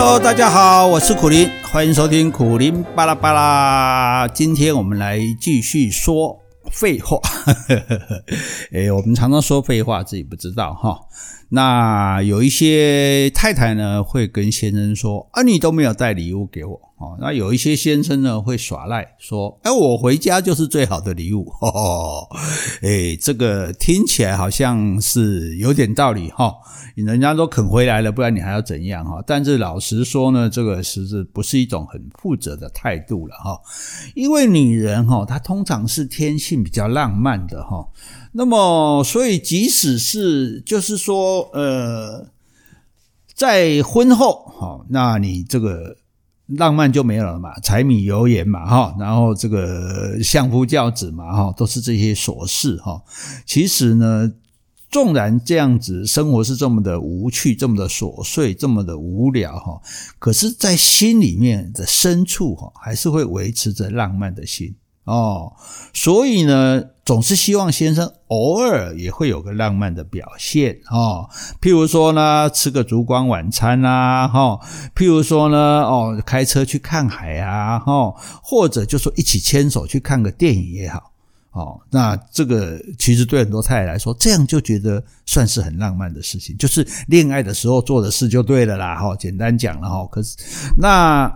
Hello，大家好，我是苦林，欢迎收听苦林巴拉巴拉。今天我们来继续说废话。诶，我们常常说废话，自己不知道哈。那有一些太太呢，会跟先生说：“啊，你都没有带礼物给我。”哦，那有一些先生呢，会耍赖说：“哎，我回家就是最好的礼物。”哦，哎，这个听起来好像是有点道理哈。人家都肯回来了，不然你还要怎样哈？但是老实说呢，这个实质不是一种很负责的态度了哈。因为女人哈，她通常是天性比较浪漫的哈。那么，所以即使是就是说，呃，在婚后，哈，那你这个浪漫就没有了嘛，柴米油盐嘛，哈，然后这个相夫教子嘛，哈，都是这些琐事，哈。其实呢，纵然这样子生活是这么的无趣，这么的琐碎，这么的无聊，哈，可是，在心里面的深处，哈，还是会维持着浪漫的心。哦，所以呢，总是希望先生偶尔也会有个浪漫的表现哦。譬如说呢，吃个烛光晚餐啊，哈、譬如说呢，哦，开车去看海啊，哈、或者就说一起牵手去看个电影也好，哦。那这个其实对很多太太来说，这样就觉得算是很浪漫的事情，就是恋爱的时候做的事就对了啦，哈、哦。简单讲了哈，可是那。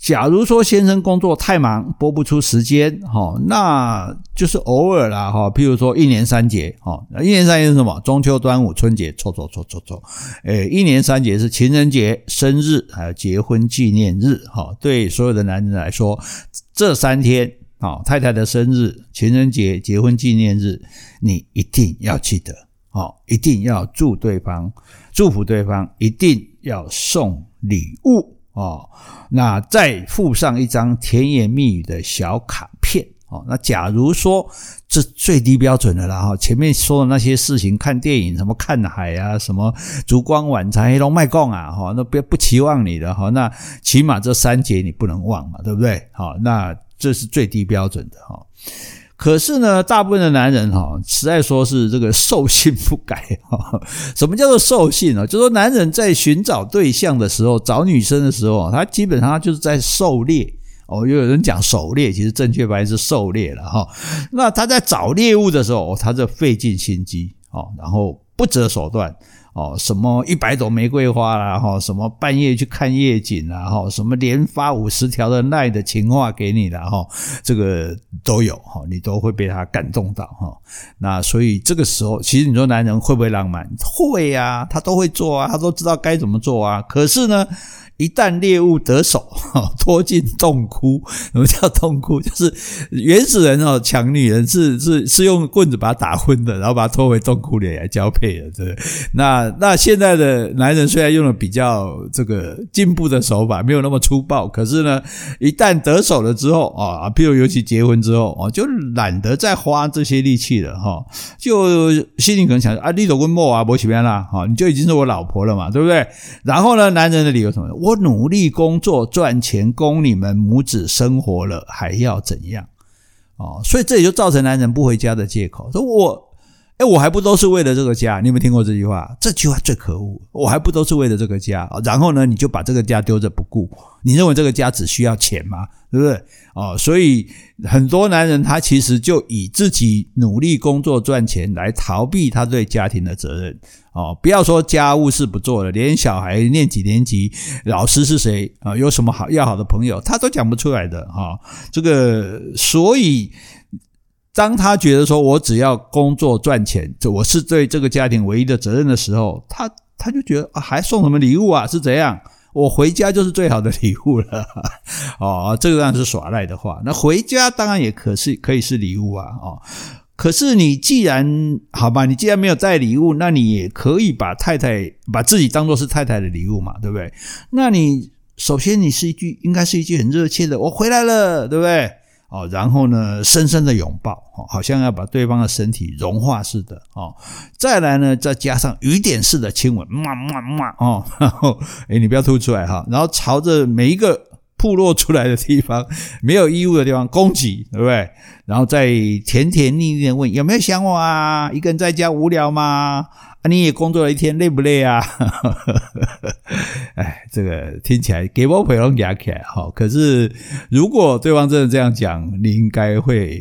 假如说先生工作太忙，拨不出时间，哈，那就是偶尔啦，哈。譬如说一年三节，哈，一年三节是什么？中秋、端午、春节，错错错错错。诶，一年三节是情人节、生日，还有结婚纪念日，哈。对所有的男人来说，这三天，啊，太太的生日、情人节、结婚纪念日，你一定要记得，啊，一定要祝对方，祝福对方，一定要送礼物。哦，那再附上一张甜言蜜语的小卡片哦。那假如说这最低标准的了哈，前面说的那些事情，看电影什么看海啊，什么烛光晚餐黑龙麦贡啊，哈，那不不期望你的哈，那起码这三节你不能忘嘛，对不对？好，那这是最低标准的哈。可是呢，大部分的男人哈，实在说是这个兽性不改哈。什么叫做兽性呢？就说男人在寻找对象的时候，找女生的时候，他基本上就是在狩猎哦。又有人讲狩猎，其实正确版是狩猎了哈。那他在找猎物的时候，他就费尽心机哦，然后不择手段。哦，什么一百朵玫瑰花啦，哈，什么半夜去看夜景啦，哈，什么连发五十条的耐的情话给你啦，哈，这个都有哈，你都会被他感动到哈。那所以这个时候，其实你说男人会不会浪漫？会呀，他都会做啊，他都知道该怎么做啊。可是呢，一旦猎物得手，拖进洞窟。什么叫洞窟？就是原始人哦，抢女人是是是用棍子把她打昏的，然后把她拖回洞窟里来交配的，对？那那现在的男人虽然用了比较这个进步的手法，没有那么粗暴，可是呢，一旦得手了之后啊，譬如尤其结婚之后啊，就懒得再花这些力气了哈，就心里可能想啊，你都跟莫啊，莫起边啦，哈，你就已经是我老婆了嘛，对不对？然后呢，男人的理由什么？我我努力工作赚钱供你们母子生活了，还要怎样？哦，所以这也就造成男人不回家的借口。说我，哎，我还不都是为了这个家？你有没有听过这句话？这句话最可恶。我还不都是为了这个家？然后呢，你就把这个家丢着不顾。你认为这个家只需要钱吗？对不对？哦，所以很多男人他其实就以自己努力工作赚钱来逃避他对家庭的责任。哦，不要说家务事不做了，连小孩念几年级、老师是谁啊，有什么好要好的朋友，他都讲不出来的哈。这个，所以当他觉得说我只要工作赚钱，这我是对这个家庭唯一的责任的时候，他他就觉得啊，还送什么礼物啊？是怎样？我回家就是最好的礼物了。哦，这个当然是耍赖的话。那回家当然也可是可以是礼物啊，哦。可是你既然好吧，你既然没有带礼物，那你也可以把太太把自己当做是太太的礼物嘛，对不对？那你首先你是一句应该是一句很热切的“我回来了”，对不对？哦，然后呢，深深的拥抱，哦，好像要把对方的身体融化似的，哦，再来呢，再加上雨点式的亲吻，嘛嘛嘛，哦，然后哎你不要吐出来哈，然后朝着每一个部落出来的地方，没有衣物的地方供给，对不对？然后再甜甜蜜蜜的问有没有想我啊？一个人在家无聊吗？啊，你也工作了一天，累不累啊？哎，这个听起来给我回龙牙起来哈。可是如果对方真的这样讲，你应该会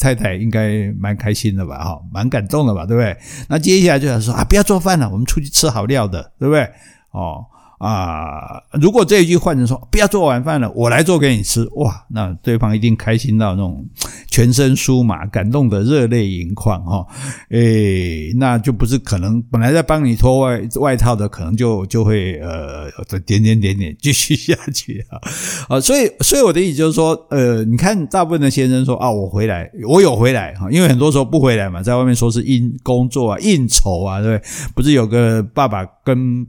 太太应该蛮开心的吧？哈，蛮感动的吧？对不对？那接下来就想说啊，不要做饭了，我们出去吃好料的，对不对？哦。啊，如果这一句换成说不要做晚饭了，我来做给你吃，哇，那对方一定开心到那种全身酥麻，感动得热泪盈眶哈。诶，那就不是可能本来在帮你脱外外套的，可能就就会呃点点点点继续下去啊。啊，所以所以我的意思就是说，呃，你看大部分的先生说啊，我回来，我有回来哈，因为很多时候不回来嘛，在外面说是应工作啊、应酬啊，对不对？不是有个爸爸跟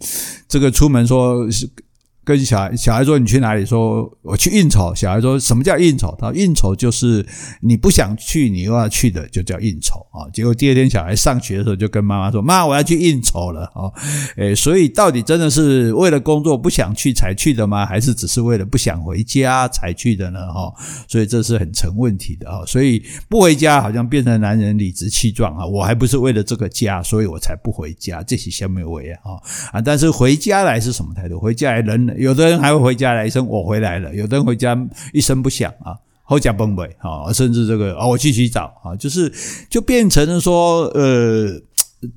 这个出门说。是跟小孩小孩说，你去哪里？说我去应酬。小孩说什么叫应酬？他说应酬就是你不想去，你又要去的，就叫应酬啊。结果第二天小孩上学的时候，就跟妈妈说：“妈，我要去应酬了。”哦，诶，所以到底真的是为了工作不想去才去的吗？还是只是为了不想回家才去的呢？哈，所以这是很成问题的啊。所以不回家好像变成男人理直气壮啊。我还不是为了这个家，所以我才不回家。这是什么为啊？啊，但是回家来是什么态度？回家来人。有的人还会回家来一声“我回来了”，有的人回家一声不响啊，后脚崩溃啊，甚至这个啊，我去洗澡啊，就是就变成了说呃，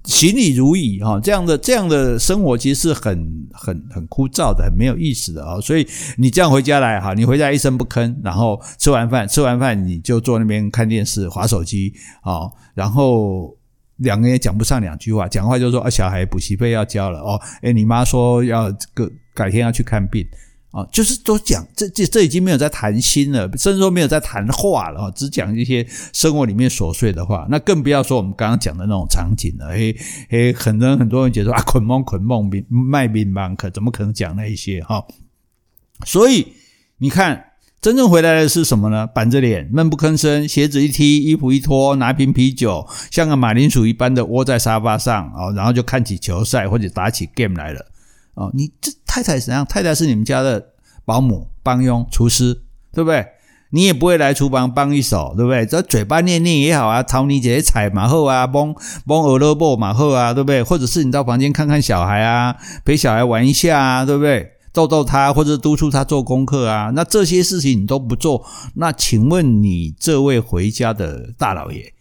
行礼如仪哈，这样的这样的生活其实是很很很枯燥的，很没有意思的啊。所以你这样回家来哈，你回家一声不吭，然后吃完饭吃完饭你就坐那边看电视、滑手机啊，然后两个人也讲不上两句话，讲话就说啊，小孩补习费要交了哦，诶，你妈说要这个。改天要去看病啊，就是都讲这这这已经没有在谈心了，甚至说没有在谈话了，只讲一些生活里面琐碎的话。那更不要说我们刚刚讲的那种场景了。嘿，嘿，很多人很多人觉得啊，捆梦捆梦卖命吧，可怎么可能讲那一些哈？所以你看，真正回来的是什么呢？板着脸，闷不吭声，鞋子一踢，衣服一脱，拿瓶啤酒，像个马铃薯一般的窝在沙发上啊，然后就看起球赛或者打起 game 来了。哦，你这太太怎样？太太是你们家的保姆、帮佣、厨师，对不对？你也不会来厨房帮一手，对不对？这嘴巴念念也好啊，讨你这些菜嘛好啊，帮帮鹅萝卜嘛好啊，对不对？或者是你到房间看看小孩啊，陪小孩玩一下啊，对不对？逗逗他，或者督促他做功课啊，那这些事情你都不做，那请问你这位回家的大老爷？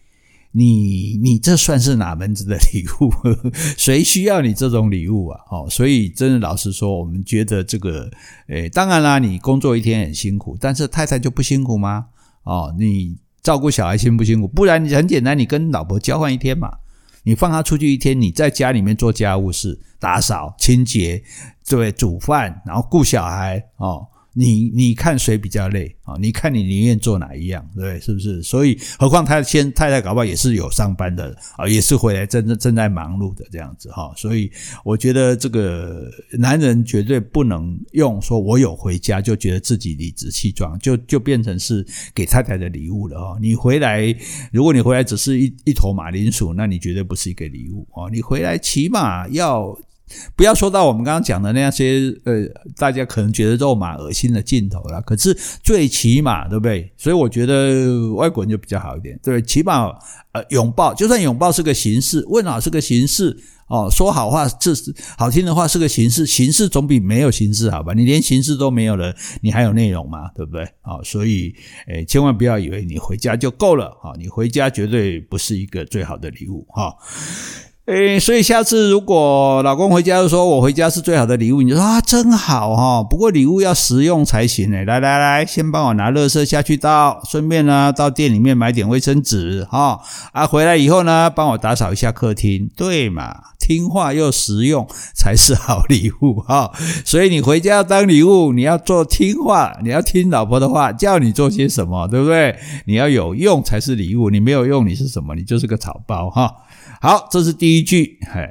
你你这算是哪门子的礼物？谁需要你这种礼物啊？哦，所以真的老实说，我们觉得这个，诶，当然啦，你工作一天很辛苦，但是太太就不辛苦吗？哦，你照顾小孩辛不辛苦？不然你很简单，你跟老婆交换一天嘛，你放她出去一天，你在家里面做家务事，打扫、清洁，对，煮饭，然后顾小孩，哦。你你看谁比较累啊？你看你宁愿做哪一样，对？是不是？所以，何况他先太太搞不好也是有上班的啊，也是回来正正正在忙碌的这样子哈。所以，我觉得这个男人绝对不能用说我有回家就觉得自己理直气壮，就就变成是给太太的礼物了哈。你回来，如果你回来只是一一坨马铃薯，那你绝对不是一个礼物啊。你回来起码要。不要说到我们刚刚讲的那些呃，大家可能觉得肉麻恶心的镜头了。可是最起码，对不对？所以我觉得外国人就比较好一点，对，起码呃拥抱，就算拥抱是个形式，问好是个形式哦，说好话这是好听的话是个形式，形式总比没有形式好吧？你连形式都没有了，你还有内容吗？对不对？啊，所以诶，千万不要以为你回家就够了啊，你回家绝对不是一个最好的礼物哈。诶，所以下次如果老公回家就说我回家是最好的礼物，你就说啊，真好哈。不过礼物要实用才行诶。来来来，先帮我拿垃圾下去倒，顺便呢到店里面买点卫生纸哈。啊，回来以后呢，帮我打扫一下客厅，对嘛？听话又实用才是好礼物哈。所以你回家要当礼物，你要做听话，你要听老婆的话，叫你做些什么，对不对？你要有用才是礼物，你没有用，你是什么？你就是个草包哈。好，这是第一句，嘿，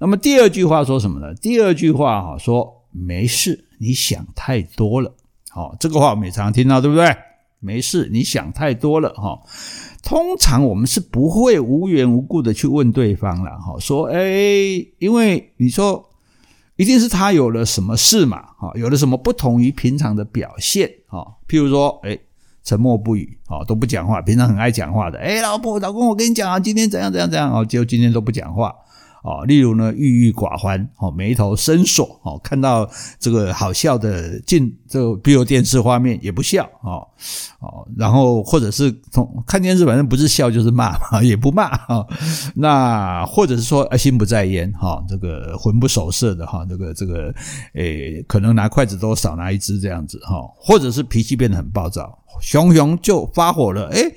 那么第二句话说什么呢？第二句话哈说没事，你想太多了。好，这个话我们也常常听到，对不对？没事，你想太多了哈。通常我们是不会无缘无故的去问对方了哈，说哎，因为你说一定是他有了什么事嘛，哈，有了什么不同于平常的表现，哈，譬如说，诶沉默不语，哦，都不讲话，平常很爱讲话的，诶老婆、老公，我跟你讲啊，今天怎样怎样怎样，哦，就今天都不讲话。哦，例如呢，郁郁寡欢，哦，眉头深锁，哦，看到这个好笑的镜，这个比如电视画面也不笑，哦，哦，然后或者是从看电视，反正不是笑就是骂嘛，也不骂，哦，那或者是说心不在焉，哈、哦，这个魂不守舍的，哈、哦，这个这个，诶，可能拿筷子都少拿一只这样子，哈、哦，或者是脾气变得很暴躁，熊熊就发火了，诶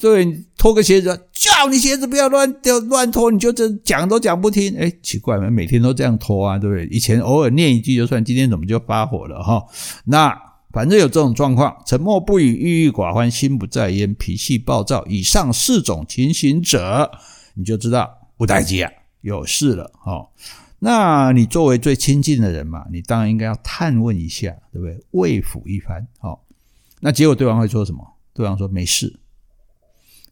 对，脱个鞋子，叫你鞋子不要乱掉乱脱，你就这讲都讲不听。哎，奇怪嘛，每天都这样脱啊，对不对？以前偶尔念一句就算，今天怎么就发火了哈？那反正有这种状况，沉默不语、郁郁寡欢、心不在焉、脾气暴躁，以上四种情形者，你就知道有代志啊，有事了哈。那你作为最亲近的人嘛，你当然应该要探问一下，对不对？慰抚一番。好，那结果对方会说什么？对方说没事。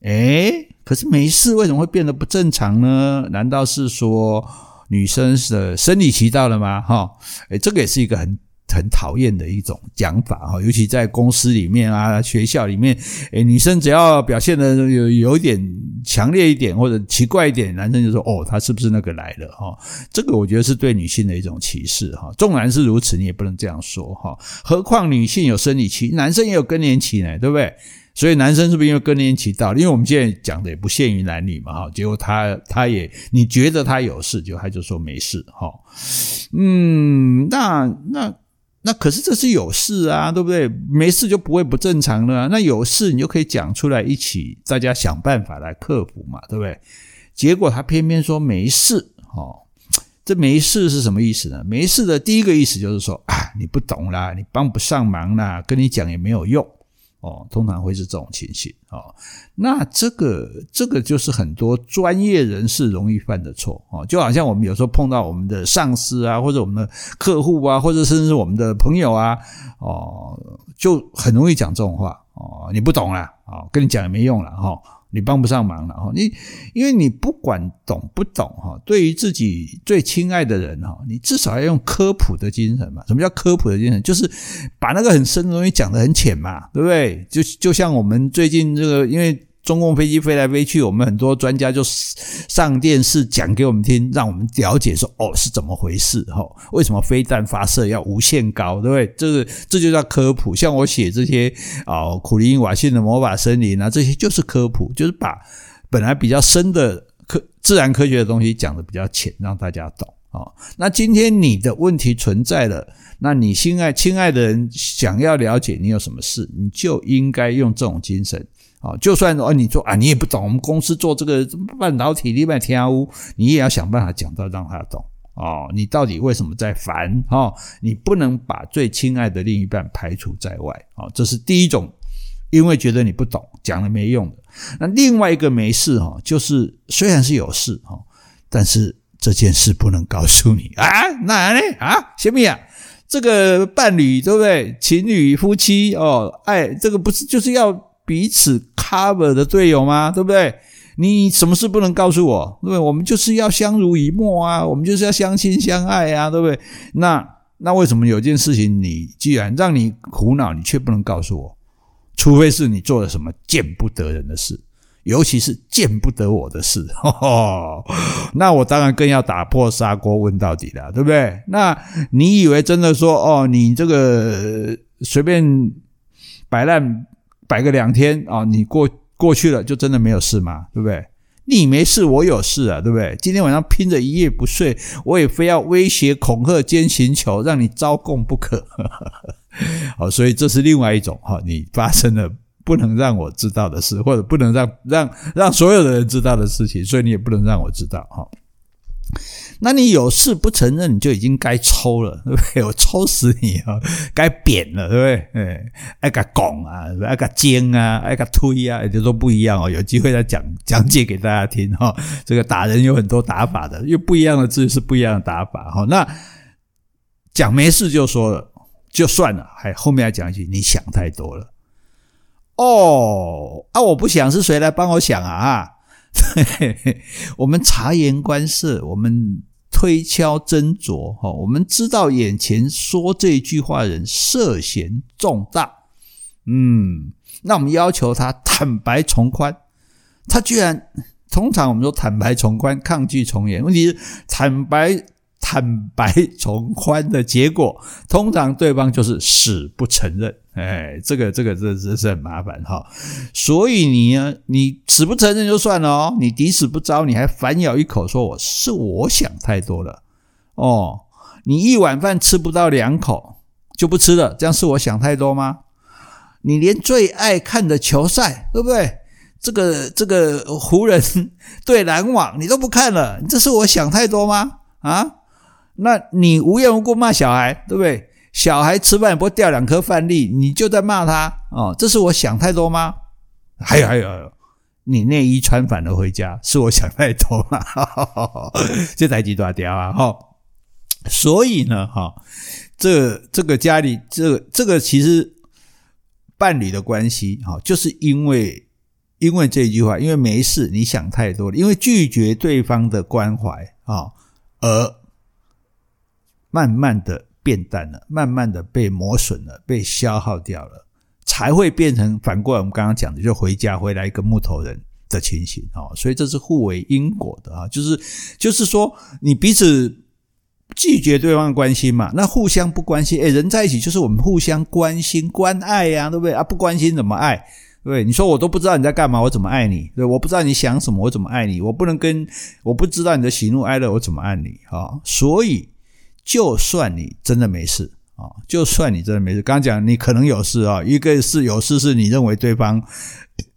哎，可是没事，为什么会变得不正常呢？难道是说女生的生理期到了吗？哈，哎，这个也是一个很很讨厌的一种讲法哈，尤其在公司里面啊、学校里面，诶，女生只要表现得有有一点强烈一点或者奇怪一点，男生就说哦，她是不是那个来了？哈，这个我觉得是对女性的一种歧视哈。纵然是如此，你也不能这样说哈。何况女性有生理期，男生也有更年期呢，对不对？所以男生是不是因为更年期到了？因为我们现在讲的也不限于男女嘛，哈。结果他他也你觉得他有事，就他就说没事，哈。嗯，那那那可是这是有事啊，对不对？没事就不会不正常了。那有事你就可以讲出来，一起大家想办法来克服嘛，对不对？结果他偏偏说没事，哦。这没事是什么意思呢？没事的第一个意思就是说啊，你不懂啦，你帮不上忙啦，跟你讲也没有用。哦，通常会是这种情形哦。那这个这个就是很多专业人士容易犯的错哦。就好像我们有时候碰到我们的上司啊，或者我们的客户啊，或者甚至是我们的朋友啊，哦，就很容易讲这种话哦。你不懂啦，哦，跟你讲也没用了哈。哦你帮不上忙了哈，你因为你不管懂不懂哈，对于自己最亲爱的人哈，你至少要用科普的精神嘛。什么叫科普的精神？就是把那个很深的东西讲得很浅嘛，对不对？就就像我们最近这个，因为。中共飞机飞来飞去，我们很多专家就上电视讲给我们听，让我们了解说哦是怎么回事哈？为什么飞弹发射要无限高，对不对？这个这就叫科普。像我写这些啊，苦苓瓦信的魔法森林啊，这些就是科普，就是把本来比较深的科自然科学的东西讲得比较浅，让大家懂啊。那今天你的问题存在了，那你心爱亲爱的人想要了解你有什么事，你就应该用这种精神。啊，就算哦，你说啊，你也不懂，我们公司做这个半导体里面天乌，你也要想办法讲到让他懂哦。你到底为什么在烦？哦，你不能把最亲爱的另一半排除在外啊，这是第一种，因为觉得你不懂，讲了没用的。那另外一个没事哈，就是虽然是有事哈，但是这件事不能告诉你啊，那呢啊，小米啊，这个伴侣对不对？情侣夫妻哦，爱这个不是就是要。彼此 cover 的队友吗？对不对？你什么事不能告诉我？对不对？我们就是要相濡以沫啊，我们就是要相亲相爱啊，对不对？那那为什么有件事情你既然让你苦恼，你却不能告诉我？除非是你做了什么见不得人的事，尤其是见不得我的事。呵呵，那我当然更要打破砂锅问到底了，对不对？那你以为真的说哦，你这个随便摆烂？摆个两天啊，你过过去了就真的没有事吗？对不对？你没事，我有事啊，对不对？今天晚上拼着一夜不睡，我也非要威胁、恐吓、奸行求，让你招供不可。好，所以这是另外一种哈，你发生了不能让我知道的事，或者不能让让让所有的人知道的事情，所以你也不能让我知道哈。那你有事不承认，你就已经该抽了，对不对？我抽死你啊！该扁了，对不对？哎，爱个拱啊，爱个尖啊，爱个推啊，就都不一样哦。有机会再讲讲解给大家听哈。这个打人有很多打法的，因为不一样的字是不一样的打法哈。那讲没事就说了，就算了，还后面还讲一句，你想太多了。哦，啊，我不想是谁来帮我想啊？对，我们察言观色，我们。推敲斟酌，哈，我们知道眼前说这句话人涉嫌重大，嗯，那我们要求他坦白从宽，他居然，通常我们说坦白从宽，抗拒从严，问题是坦白。坦白从宽的结果，通常对方就是死不承认。哎，这个这个这这是很麻烦哈。所以你呢，你死不承认就算了哦，你抵死不招，你还反咬一口说我是我想太多了哦。你一碗饭吃不到两口就不吃了，这样是我想太多吗？你连最爱看的球赛，对不对？这个这个湖人 对篮网你都不看了，这是我想太多吗？啊？那你无缘无故骂小孩，对不对？小孩吃饭也不会掉两颗饭粒，你就在骂他哦。这是我想太多吗？还有还有还有，你内衣穿反了回家，是我想太多吗？这台机多屌啊！哈，所以呢，哈，这这个家里这个这个其实伴侣的关系，哈，就是因为因为这句话，因为没事，你想太多了，因为拒绝对方的关怀啊，而。慢慢的变淡了，慢慢的被磨损了，被消耗掉了，才会变成反过来我们刚刚讲的，就回家回来一个木头人的情形啊。所以这是互为因果的啊，就是就是说你彼此拒绝对方的关心嘛，那互相不关心，诶，人在一起就是我们互相关心关爱呀，对不对啊？不关心怎么爱？对？你说我都不知道你在干嘛，我怎么爱你？对，我不知道你想什么，我怎么爱你？我不能跟我不知道你的喜怒哀乐，我怎么爱你啊？所以。就算你真的没事啊，就算你真的没事，刚刚讲你可能有事啊，一个是有事是你认为对方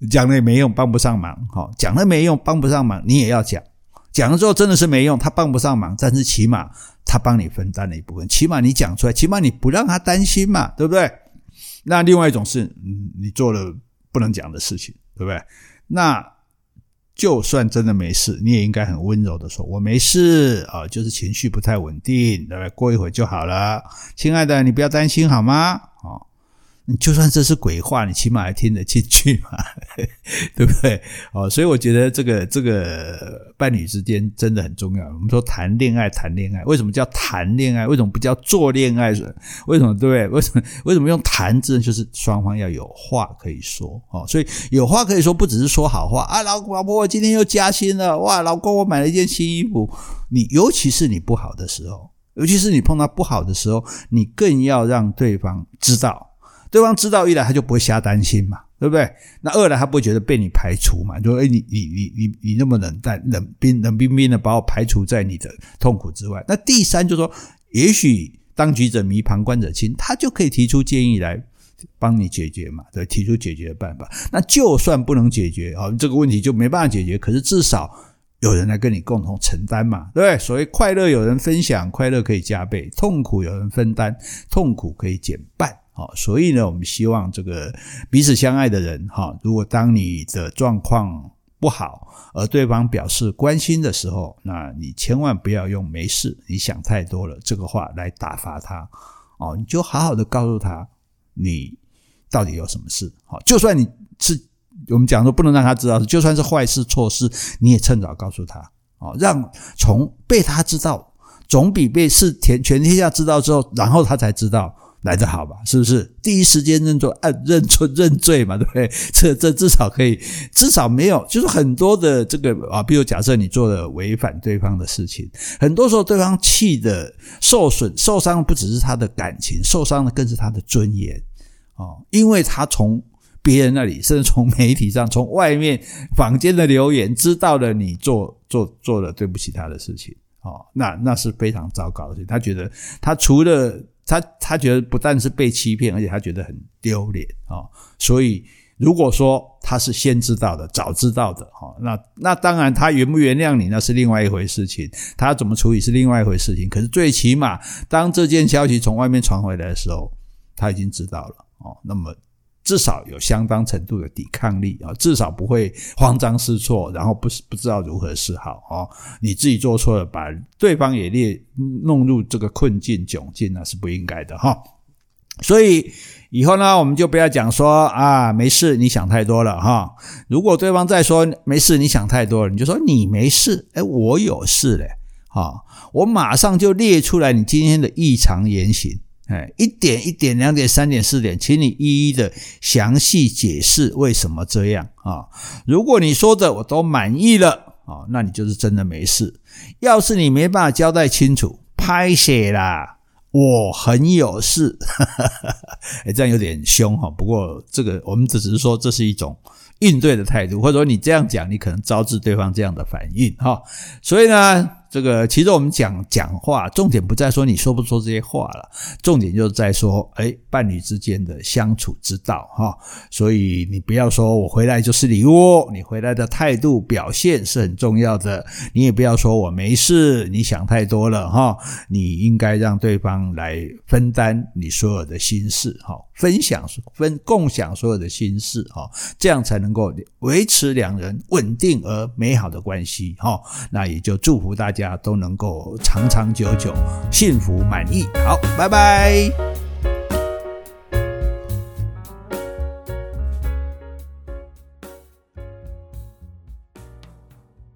讲了也没用，帮不上忙，哈，讲了没用，帮不上忙，你也要讲，讲了之后真的是没用，他帮不上忙，但是起码他帮你分担了一部分，起码你讲出来，起码你不让他担心嘛，对不对？那另外一种是，你做了不能讲的事情，对不对？那。就算真的没事，你也应该很温柔的说：“我没事啊，就是情绪不太稳定，对不对？过一会就好了，亲爱的，你不要担心好吗？”就算这是鬼话，你起码还听得进去嘛，对不对？哦，所以我觉得这个这个伴侣之间真的很重要。我们说谈恋爱，谈恋爱，为什么叫谈恋爱？为什么不叫做恋爱？为什么对不对？为什么为什么用谈字？就是双方要有话可以说哦。所以有话可以说，不只是说好话啊，老老婆，我今天又加薪了，哇，老公，我买了一件新衣服。你尤其是你不好的时候，尤其是你碰到不好的时候，你更要让对方知道。对方知道一来他就不会瞎担心嘛，对不对？那二来他不会觉得被你排除嘛，就说哎，你你你你你那么冷淡、冷冰、冷冰冰的把我排除在你的痛苦之外。那第三就是说，也许当局者迷，旁观者清，他就可以提出建议来帮你解决嘛，对，提出解决的办法。那就算不能解决啊，这个问题就没办法解决，可是至少有人来跟你共同承担嘛，对不对？所谓快乐有人分享，快乐可以加倍；痛苦有人分担，痛苦可以减半。哦，所以呢，我们希望这个彼此相爱的人，哈，如果当你的状况不好，而对方表示关心的时候，那你千万不要用“没事，你想太多了”这个话来打发他，哦，你就好好的告诉他，你到底有什么事，好，就算你是我们讲说不能让他知道，就算是坏事错事，你也趁早告诉他，哦，让从被他知道，总比被是全全天下知道之后，然后他才知道。来得好吧？是不是第一时间认错、啊、认错、认罪嘛？对不对？这这至少可以，至少没有，就是很多的这个啊，比如假设你做了违反对方的事情，很多时候对方气的受损、受伤，不只是他的感情，受伤的更是他的尊严哦，因为他从别人那里，甚至从媒体上、从外面坊间的留言，知道了你做做做了对不起他的事情哦，那那是非常糟糕的事情。他觉得他除了他他觉得不但是被欺骗，而且他觉得很丢脸啊！所以如果说他是先知道的、早知道的哈，那那当然他原不原谅你那是另外一回事情，他怎么处理是另外一回事情。可是最起码当这件消息从外面传回来的时候，他已经知道了哦。那么。至少有相当程度的抵抗力啊，至少不会慌张失措，然后不是不知道如何是好啊。你自己做错了，把对方也列弄入这个困境窘境，那是不应该的哈。所以以后呢，我们就不要讲说啊，没事，你想太多了哈。如果对方再说没事，你想太多了，你就说你没事，诶，我有事嘞。好，我马上就列出来你今天的异常言行，哎，一点一点、两点、三点、四点，请你一一的详细解释为什么这样啊。如果你说的我都满意了啊，那你就是真的没事。要是你没办法交代清楚，拍谢啦。我很有事，哎，这样有点凶哈。不过这个我们只是说这是一种应对的态度，或者说你这样讲，你可能招致对方这样的反应哈。所以呢。这个其实我们讲讲话，重点不在说你说不说这些话了，重点就是在说，哎，伴侣之间的相处之道哈。所以你不要说我回来就是礼物，你回来的态度表现是很重要的。你也不要说我没事，你想太多了哈。你应该让对方来分担你所有的心事哈，分享分共享所有的心事哈，这样才能够维持两人稳定而美好的关系哈。那也就祝福大家。家都能够长长久久、幸福满意。好，拜拜。